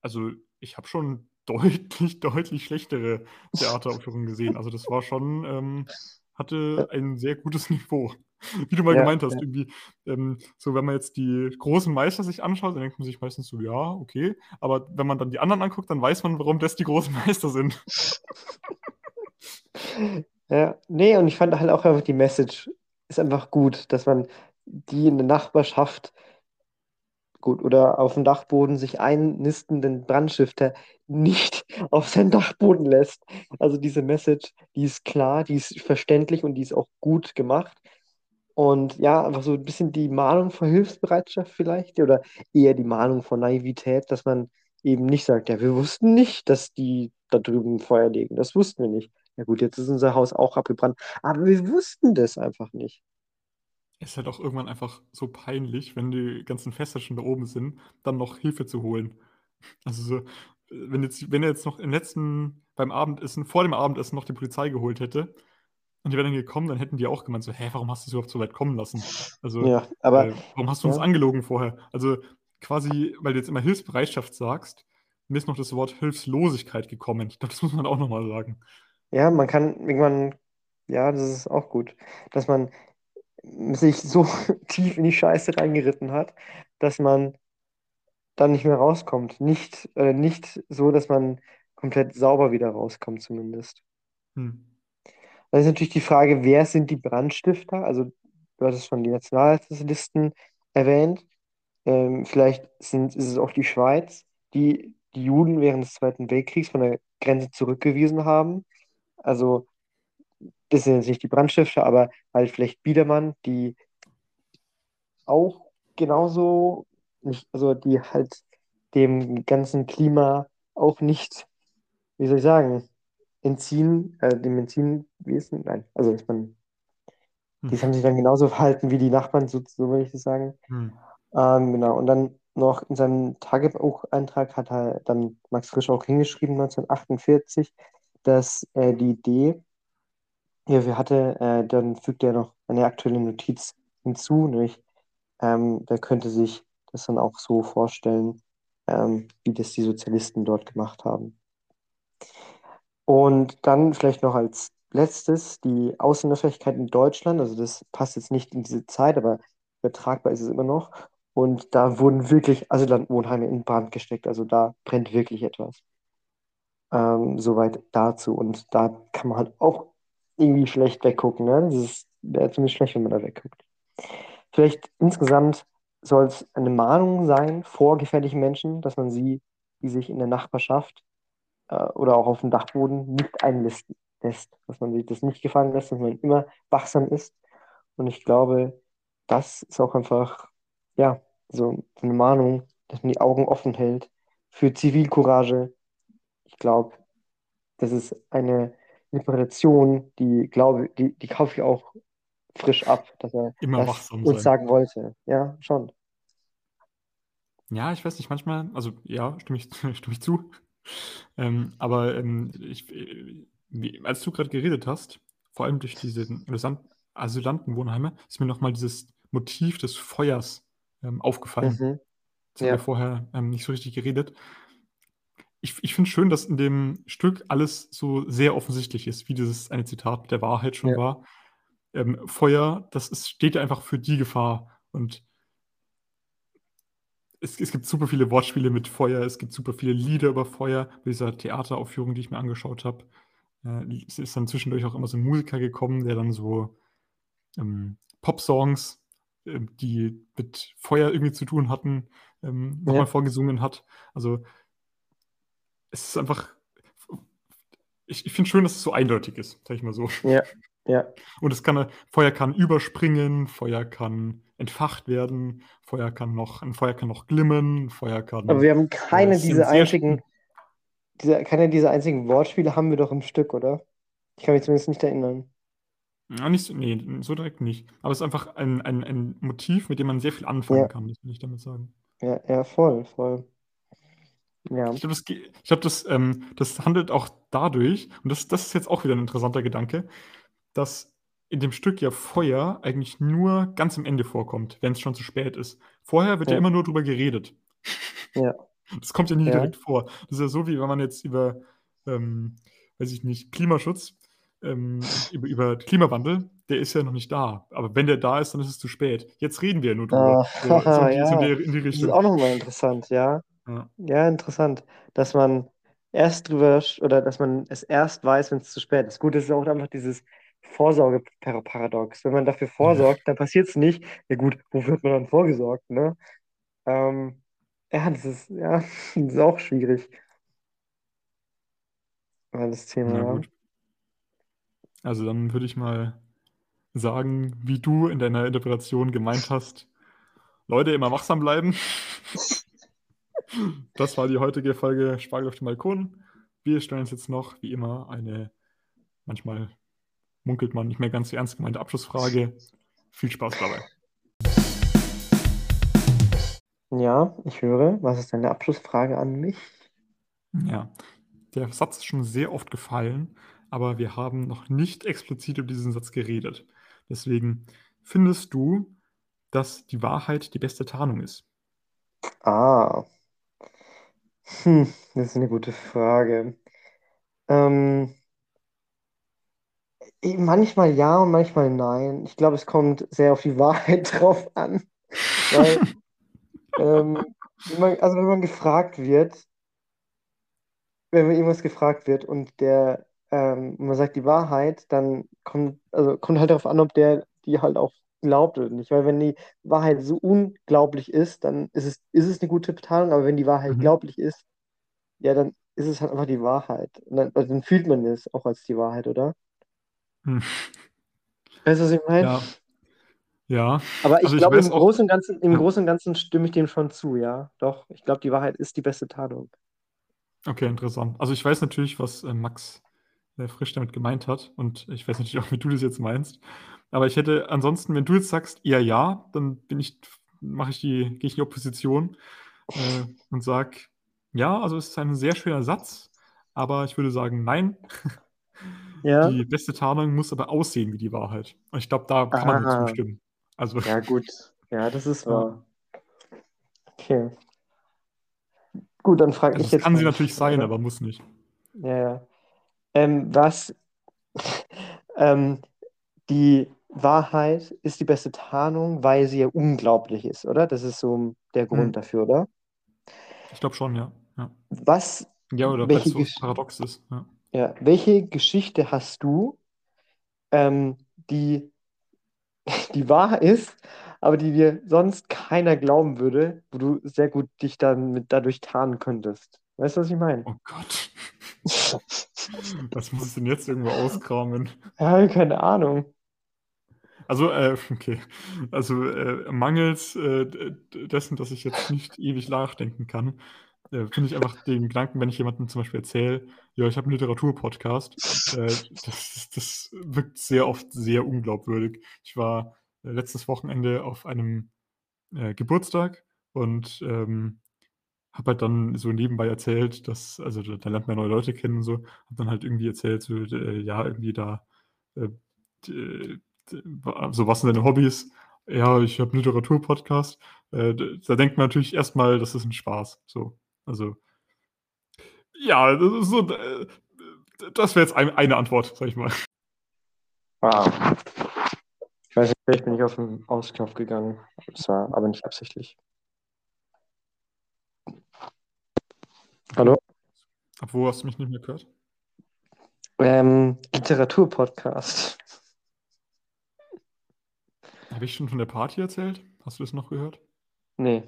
also ich habe schon deutlich, deutlich schlechtere Theateraufführungen gesehen. Also das war schon, ähm, hatte ein sehr gutes Niveau. Wie du mal ja, gemeint hast, ja. irgendwie, ähm, so wenn man jetzt die großen Meister sich anschaut, dann denkt man sich meistens so, ja, okay. Aber wenn man dann die anderen anguckt, dann weiß man, warum das die großen Meister sind. Ja, nee, und ich fand halt auch einfach die Message ist einfach gut, dass man die in der Nachbarschaft gut oder auf dem Dachboden sich einnistenden Brandstifter nicht auf seinen Dachboden lässt. Also diese Message, die ist klar, die ist verständlich und die ist auch gut gemacht. Und ja, einfach so ein bisschen die Mahnung vor Hilfsbereitschaft vielleicht oder eher die Mahnung vor Naivität, dass man eben nicht sagt, ja, wir wussten nicht, dass die da drüben Feuer legen. Das wussten wir nicht. Ja gut, jetzt ist unser Haus auch abgebrannt, aber wir wussten das einfach nicht. Es ist halt auch irgendwann einfach so peinlich, wenn die ganzen Fester schon da oben sind, dann noch Hilfe zu holen. Also so, wenn jetzt, wenn er jetzt noch im letzten, beim Abendessen, vor dem Abendessen noch die Polizei geholt hätte und die wären dann gekommen, dann hätten die auch gemeint so, hä, warum hast du es überhaupt so weit kommen lassen? Also, Ja, aber äh, warum hast du uns ja, angelogen vorher? Also quasi, weil du jetzt immer Hilfsbereitschaft sagst, mir ist noch das Wort Hilflosigkeit gekommen. Ich glaube, das muss man auch nochmal sagen. ja, man kann irgendwann, ja, das ist auch gut, dass man sich so tief in die Scheiße reingeritten hat, dass man dann nicht mehr rauskommt. Nicht, äh, nicht so, dass man komplett sauber wieder rauskommt, zumindest. Hm. Dann ist natürlich die Frage, wer sind die Brandstifter? Also, du hattest schon die Nationalsozialisten erwähnt. Ähm, vielleicht sind, ist es auch die Schweiz, die die Juden während des Zweiten Weltkriegs von der Grenze zurückgewiesen haben. Also, das sind jetzt nicht die Brandstifter, aber halt vielleicht Biedermann, die auch genauso nicht, also die halt dem ganzen Klima auch nicht, wie soll ich sagen, entziehen, äh, dem entziehen, wie ist denn, nein, also man, die Hm. haben sich dann genauso verhalten wie die Nachbarn, so, so würde ich das sagen. Hm. Ähm, genau, und dann noch in seinem Tagebucheintrag hat er dann Max Frisch auch hingeschrieben, 1948, dass äh, die Idee, ja, wir hatte, äh, dann fügt er noch eine aktuelle Notiz hinzu, nämlich ähm, der könnte sich das dann auch so vorstellen, ähm, wie das die Sozialisten dort gemacht haben. Und dann vielleicht noch als letztes die Ausländerfähigkeit in Deutschland. Also das passt jetzt nicht in diese Zeit, aber übertragbar ist es immer noch. Und da wurden wirklich Asyllandwohnheime in Brand gesteckt. Also da brennt wirklich etwas. Ähm, soweit dazu. Und da kann man halt auch irgendwie schlecht weggucken. Ne? Das wäre ziemlich schlecht, wenn man da wegguckt. Vielleicht insgesamt soll es eine Mahnung sein vor gefährlichen Menschen, dass man sie, die sich in der Nachbarschaft äh, oder auch auf dem Dachboden nicht einlisten lässt, dass man sich das nicht gefallen lässt, dass man immer wachsam ist. Und ich glaube, das ist auch einfach, ja, so eine Mahnung, dass man die Augen offen hält für Zivilcourage. Ich glaube, das ist eine Interpretation, die glaube, die, die kaufe ich auch frisch ab, dass er Immer das wachsam uns sagen wollte. Ja, schon. Ja, ich weiß nicht, manchmal, also ja, stimme ich, stimme ich zu. Ähm, aber ähm, ich, äh, wie, als du gerade geredet hast, vor allem durch diese Asylant- Asylantenwohnheime, ist mir nochmal dieses Motiv des Feuers ähm, aufgefallen. Mhm. Das haben wir Ja. vorher ähm, nicht so richtig geredet. Ich, ich finde schön, dass in dem Stück alles so sehr offensichtlich ist, wie dieses eine Zitat der Wahrheit schon Ja. war. Ähm, Feuer, das ist, steht ja einfach für die Gefahr. Und es, es gibt super viele Wortspiele mit Feuer, es gibt super viele Lieder über Feuer. Bei dieser Theateraufführung, die ich mir angeschaut habe, äh, es ist dann zwischendurch auch immer so ein Musiker gekommen, der dann so ähm, Pop-Songs, ähm, die mit Feuer irgendwie zu tun hatten, ähm, nochmal Ja. vorgesungen hat. Also es ist einfach, ich, ich finde schön, dass es so eindeutig ist, sag ich mal so. Ja. Ja. Und es kann, Feuer kann überspringen, Feuer kann entfacht werden, Feuer kann noch, ein Feuer kann noch glimmen, Feuer kann. Aber wir haben keine sind dieser einzigen, diese, keine dieser einzigen Wortspiele haben wir doch im Stück, oder? Ich kann mich zumindest nicht erinnern. Ja, nicht so, nee, so direkt nicht. Aber es ist einfach ein, ein, ein Motiv, mit dem man sehr viel anfangen Ja. kann, das will ich damit sagen. Ja, ja, voll, voll. Ja. Ich glaube, das, ich glaub, das, ähm, das handelt auch dadurch, und das, das ist jetzt auch wieder ein interessanter Gedanke, dass in dem Stück ja Feuer eigentlich nur ganz am Ende vorkommt, wenn es schon zu spät ist. Vorher wird ja, Ja. immer nur drüber geredet. Ja. Das kommt ja nie Ja. direkt vor. Das ist ja so, wie wenn man jetzt über, ähm, weiß ich nicht, Klimaschutz, ähm, über, über Klimawandel, der ist ja noch nicht da. Aber wenn der da ist, dann ist es zu spät. Jetzt reden wir ja nur drüber. Ah, So, so, in die, so in, ja. die, in die Das ist Richtung. auch nochmal interessant, ja. Ja. Ja, interessant, dass man erst drüber oder dass man es erst weiß, wenn es zu spät ist. Gut, das ist auch einfach dieses Vorsorgeparadox. Wenn man dafür vorsorgt, dann passiert es nicht. Ja gut, wofür wird man dann vorgesorgt, ne? Ähm, ja, das ist, ja, das ist auch schwierig. Ja, das Thema, ja. Also dann würde ich mal sagen, wie du in deiner Interpretation gemeint hast, Leute, immer wachsam bleiben. Das war die heutige Folge Spargel auf dem Balkon. Wir stellen uns jetzt noch, wie immer, eine, manchmal munkelt man nicht mehr ganz so ernst gemeinte Abschlussfrage. Viel Spaß dabei. Ja, ich höre. Was ist deine Abschlussfrage an mich? Ja, der Satz ist schon sehr oft gefallen, aber wir haben noch nicht explizit über diesen Satz geredet. Deswegen findest du, dass die Wahrheit die beste Tarnung ist? Ah, hm, das ist eine gute Frage. Ähm, manchmal ja und manchmal nein. Ich glaube, es kommt sehr auf die Wahrheit drauf an. Weil, ähm, wenn man, also wenn man gefragt wird, wenn mir irgendwas gefragt wird und der, ähm, man sagt die Wahrheit, dann kommt, also kommt halt darauf an, ob der die halt auch glaubt oder nicht. Weil wenn die Wahrheit so unglaublich ist, dann ist es, ist es eine gute Bezahlung, aber wenn die Wahrheit Mhm. glaublich ist, ja, dann ist es halt einfach die Wahrheit. Und dann, also dann fühlt man es auch als die Wahrheit, oder? Hm. Weißt du, was ich meine? Ja, ja. Aber ich Also glaube, im Großen und Ganzen, im ja. Großen und Ganzen stimme ich dem schon zu, ja. Doch, ich glaube, die Wahrheit ist die beste Tarnung. Okay, interessant. Also ich weiß natürlich, was äh, Max äh, Frisch damit gemeint hat und ich weiß natürlich auch, wie du das jetzt meinst. Aber ich hätte ansonsten, wenn du jetzt sagst, eher ja, dann bin ich, mache ich die, gehe ich in die Opposition äh, und sag, ja, also es ist ein sehr schöner Satz, aber ich würde sagen, nein. Ja. Die beste Tarnung muss aber aussehen wie die Wahrheit. Und ich glaube, da kann man mir zustimmen. Also, Ja, gut. Ja, das ist wahr. Okay. Gut, dann frage also ich das jetzt kann sie natürlich sein, aber muss nicht. Ja, ja. Ähm, was, ähm, die Wahrheit ist die beste Tarnung, weil sie ja unglaublich ist, oder? Das ist so der Grund Hm. dafür, oder? Ich glaube schon, ja. ja. Was, Ja, oder weil es so paradox ist. Ja. Ja, welche Geschichte hast du, ähm, die, die wahr ist, aber die dir sonst keiner glauben würde, wo du sehr gut dich dann mit dadurch tarnen könntest? Weißt du, was ich meine? Oh Gott. Was muss ich denn jetzt irgendwo auskramen? Ja, keine Ahnung. Also, äh, okay. Also, äh, mangels äh, dessen, dass ich jetzt nicht ewig nachdenken kann, äh, finde ich einfach den Gedanken, wenn ich jemandem zum Beispiel erzähle, ja, ich habe einen Literaturpodcast, äh, das, das wirkt sehr oft sehr unglaubwürdig. Ich war äh, letztes Wochenende auf einem äh, Geburtstag und ähm, habe halt dann so nebenbei erzählt, dass, also da, da lernt man neue Leute kennen und so, habe dann halt irgendwie erzählt, so, äh, ja, irgendwie da, äh, so was sind deine Hobbys? Ja, ich habe einen Literaturpodcast. Äh, da denkt man natürlich erstmal, das ist ein Spaß. So, also, ja, das ist so, äh, das wäre jetzt ein, eine Antwort, sag ich mal. Wow. Ich weiß nicht, vielleicht bin ich auf den Ausknopf gegangen. Das war aber nicht absichtlich. Hallo? Ab wo hast du mich nicht mehr gehört? Ähm, Literaturpodcast. Habe ich schon von der Party erzählt? Hast du das noch gehört? Nee.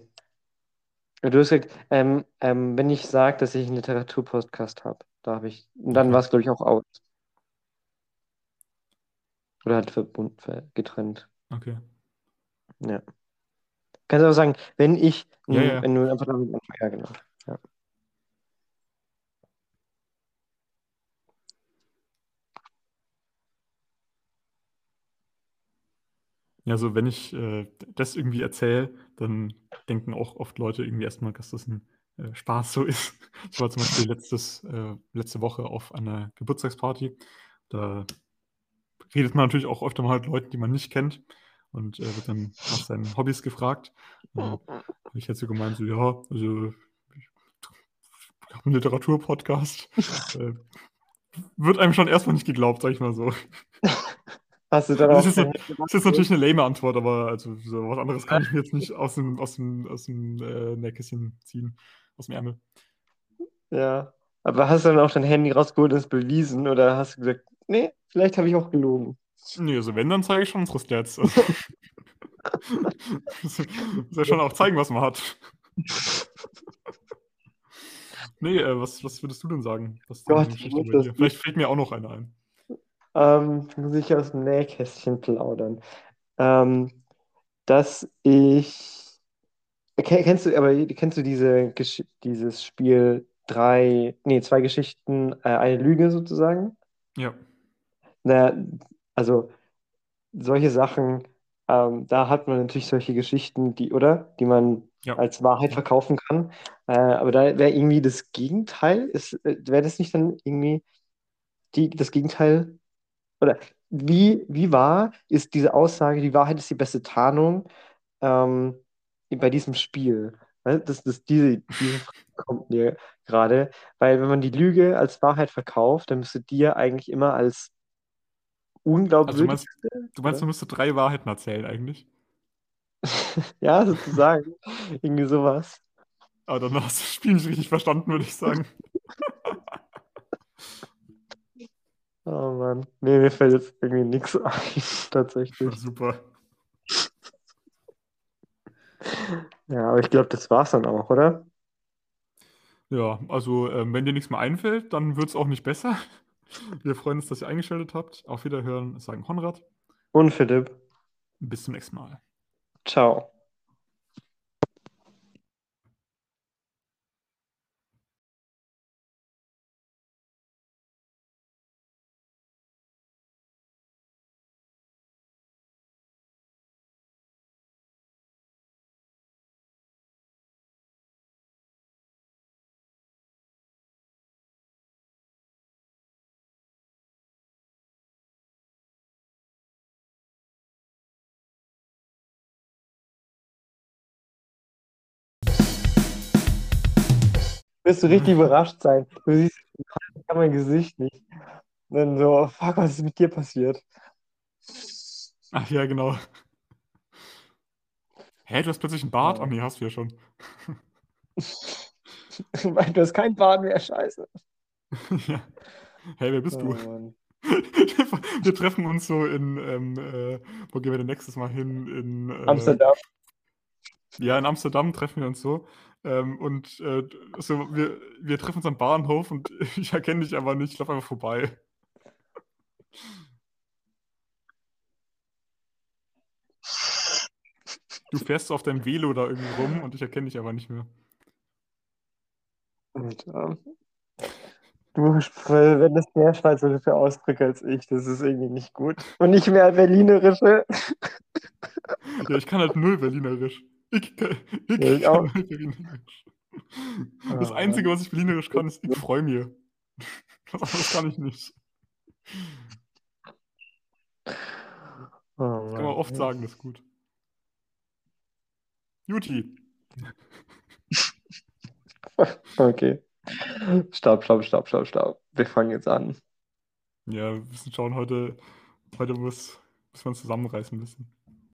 Du hast gesagt, ähm, ähm, wenn ich sage, dass ich einen Literaturpodcast habe, da habe ich. Und dann Okay. war es, glaube ich, auch out. Oder halt verbunden, ver- getrennt. Okay. Ja. Kannst du auch sagen, wenn ich, Ja, ja. wenn du einfach damit anfängst. Ja, genau. Ja. Ja, so wenn ich äh, das irgendwie erzähle, dann denken auch oft Leute irgendwie erstmal, dass das ein äh, Spaß so ist. Ich war zum Beispiel letztes, äh, letzte Woche auf einer Geburtstagsparty. Da redet man natürlich auch öfter mal mit Leuten, die man nicht kennt und äh, wird dann nach seinen Hobbys gefragt. Habe ich jetzt so gemeint, so ja, also ich habe einen Literaturpodcast. äh, wird einem schon erstmal nicht geglaubt, sag ich mal so. Hast du dann Das ist, das ist natürlich eine lame Antwort, aber also so was anderes kann ich mir jetzt nicht aus dem, aus dem, aus dem äh, Nähkästchen ziehen, aus dem Ärmel. Ja. Aber hast du dann auch dein Handy rausgeholt und es bewiesen? Oder hast du gesagt, nee, vielleicht habe ich auch gelogen? Nee, also wenn, dann zeige ich schon unsere Stats. Also, soll schon auch zeigen, was man hat. Nee, äh, was, was würdest du denn sagen? Was Gott, muss? Vielleicht fällt mir auch noch eine ein. Ähm, muss ich aus dem Nähkästchen plaudern. Ähm, dass ich. Ke- Kennst du, aber kennst du diese, dieses Spiel drei, nee, zwei Geschichten, äh, eine Lüge sozusagen? Ja. Na, also solche Sachen, ähm, da hat man natürlich solche Geschichten, die, oder? Die man Ja. als Wahrheit verkaufen kann. Äh, aber da wäre irgendwie das Gegenteil, äh, wäre das nicht dann irgendwie die, das Gegenteil? Oder wie, wie wahr ist diese Aussage, die Wahrheit ist die beste Tarnung, ähm, bei diesem Spiel? Ne? Das, das, diese, diese Frage kommt mir gerade, weil wenn man die Lüge als Wahrheit verkauft, dann müsste die ja eigentlich immer als Also du meinst, du meinst, du müsstest drei Wahrheiten erzählen eigentlich? ja, sozusagen, irgendwie sowas. Aber dann hast du das Spiel nicht richtig verstanden, würde ich sagen. Oh Mann. Nee, mir fällt jetzt irgendwie nichts ein, tatsächlich. Super. Ja, aber ich glaube, das war's dann auch, oder? Ja, also ähm, wenn dir nichts mehr einfällt, dann wird es auch nicht besser. Wir freuen uns, dass ihr eingeschaltet habt. Auf Wiederhören, sagen Konrad. Und Philipp. Bis zum nächsten Mal. Ciao. Wirst du richtig überrascht sein. Du siehst mein Gesicht nicht. Und dann so, fuck, was ist mit dir passiert? Ach ja, genau. Hä, du hast plötzlich einen Bart? Ach nee, hast du ja schon. du hast keinen Bart mehr, scheiße. ja. Hey, wer bist Oh du? Mann. Wir treffen uns so in, ähm, äh, wo gehen wir denn nächstes Mal hin? In, äh, Amsterdam. Ja, in Amsterdam treffen wir uns so. Ähm, und äh, so, wir, wir treffen uns am Bahnhof und ich erkenne dich aber nicht, ich laufe einfach vorbei. Du fährst auf deinem Velo da irgendwie rum und ich erkenne dich aber nicht mehr. Ähm, du verwendest mehr schweizerische Ausdrücke als ich. Das ist irgendwie nicht gut. Und nicht mehr berlinerische. Ja, ich kann halt null Berlinerisch. Ich, kann- ich, Ja, ich auch. Berlinerisch. Das Ah, Einzige, was ich Berlinerisch kann, ist ich freue. Was anderes kann ich nicht. Oh Das kann man oft sagen, das ist gut. Juti. Okay. Stopp, stopp, stopp, stopp, stopp. Wir fangen jetzt an. Ja, wir müssen schauen, heute, heute muss, muss man zusammenreißen ein bisschen.